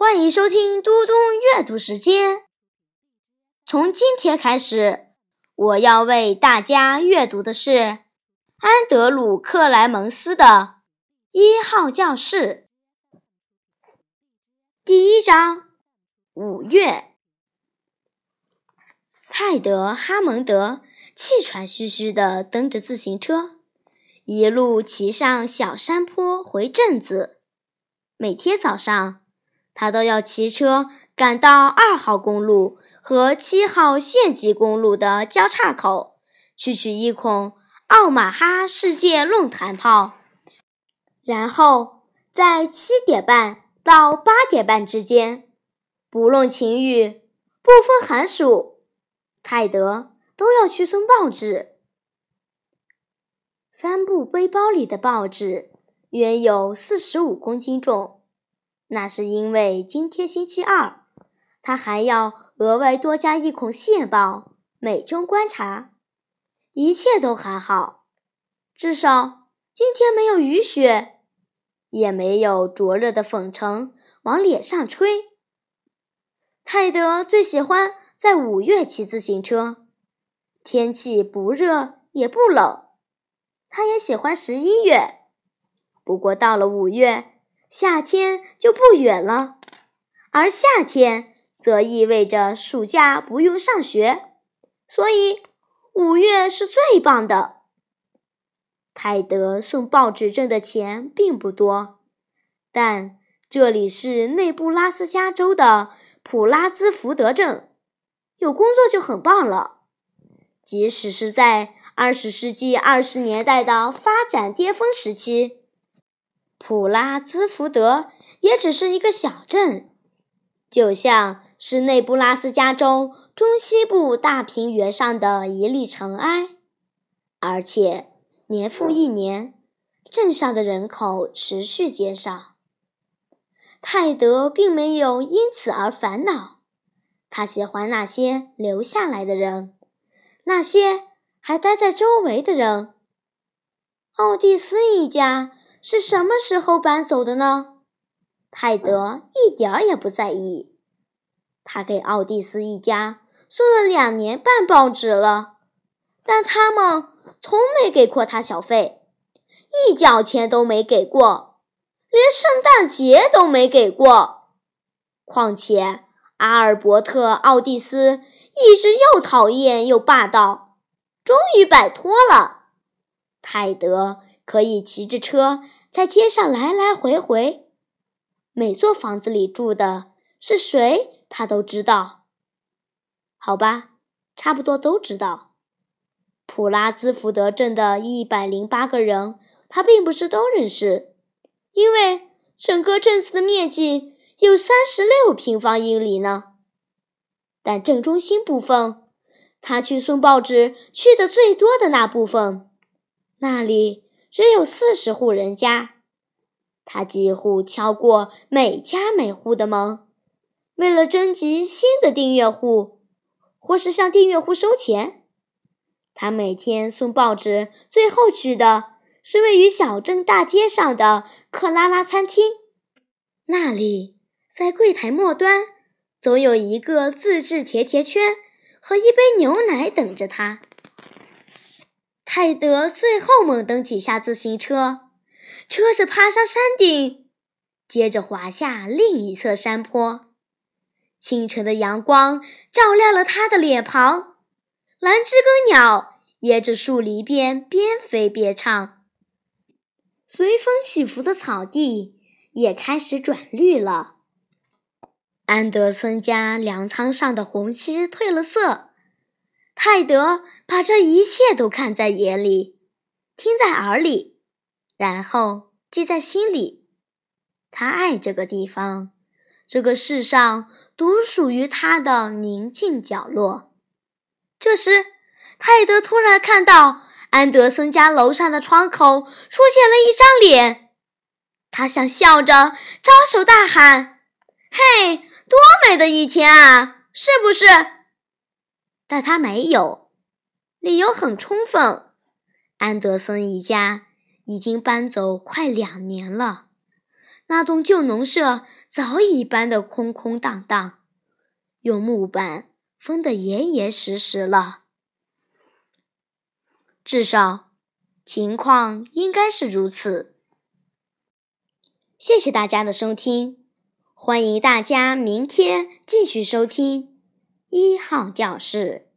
欢迎收听嘟嘟阅读时间。从今天开始，我要为大家阅读的是安德鲁·克莱蒙斯的《一号教室》第一章。五月，泰德·哈蒙德气喘吁吁地蹬着自行车，一路骑上小山坡回镇子。每天早上。他都要骑车赶到二号公路和七号县级公路的交叉口，去取一孔奥马哈世界论坛炮，然后在七点半到八点半之间，不论晴雨，不分寒暑，泰德都要去送报纸。帆布背包里的报纸约有四十五公斤重。那是因为今天星期二，他还要额外多加一孔线报，每周观察。一切都还好，至少今天没有雨雪，也没有灼热的粉尘往脸上吹。泰德最喜欢在五月骑自行车，天气不热也不冷。他也喜欢十一月，不过到了五月。夏天就不远了，而夏天则意味着暑假不用上学，所以五月是最棒的。泰德送报纸挣的钱并不多，但这里是内布拉斯加州的普拉兹福德镇，有工作就很棒了。即使是在二十世纪二十年代的发展巅峰时期。普拉兹福德也只是一个小镇，就像是内布拉斯加州中西部大平原上的一粒尘埃，而且年复一年，镇上的人口持续减少。泰德并没有因此而烦恼，他喜欢那些留下来的人，那些还待在周围的人。奥蒂斯一家。是什么时候搬走的呢？泰德一点儿也不在意。他给奥蒂斯一家送了两年半报纸了，但他们从没给过他小费，一角钱都没给过，连圣诞节都没给过。况且阿尔伯特·奥蒂斯一直又讨厌又霸道，终于摆脱了。泰德。可以骑着车在街上来来回回，每座房子里住的是谁，他都知道。好吧，差不多都知道。普拉兹福德镇的一百零八个人，他并不是都认识，因为整个镇子的面积有三十六平方英里呢。但镇中心部分，他去送报纸去的最多的那部分，那里。只有四十户人家，他几乎敲过每家每户的门，为了征集新的订阅户，或是向订阅户收钱。他每天送报纸，最后去的是位于小镇大街上的克拉拉餐厅，那里在柜台末端总有一个自制甜甜圈和一杯牛奶等着他。泰德最后猛蹬几下自行车，车子爬上山顶，接着滑下另一侧山坡。清晨的阳光照亮了他的脸庞，蓝知更鸟沿着树篱边边飞边唱。随风起伏的草地也开始转绿了。安德森家粮仓上的红漆褪了色。泰德把这一切都看在眼里，听在耳里，然后记在心里。他爱这个地方，这个世上独属于他的宁静角落。这时，泰德突然看到安德森家楼上的窗口出现了一张脸，他想笑着招手大喊：“嘿，多美的一天啊，是不是？”但他没有，理由很充分。安德森一家已经搬走快两年了，那栋旧农舍早已搬得空空荡荡，用木板封得严严实实了。至少，情况应该是如此。谢谢大家的收听，欢迎大家明天继续收听一号教室。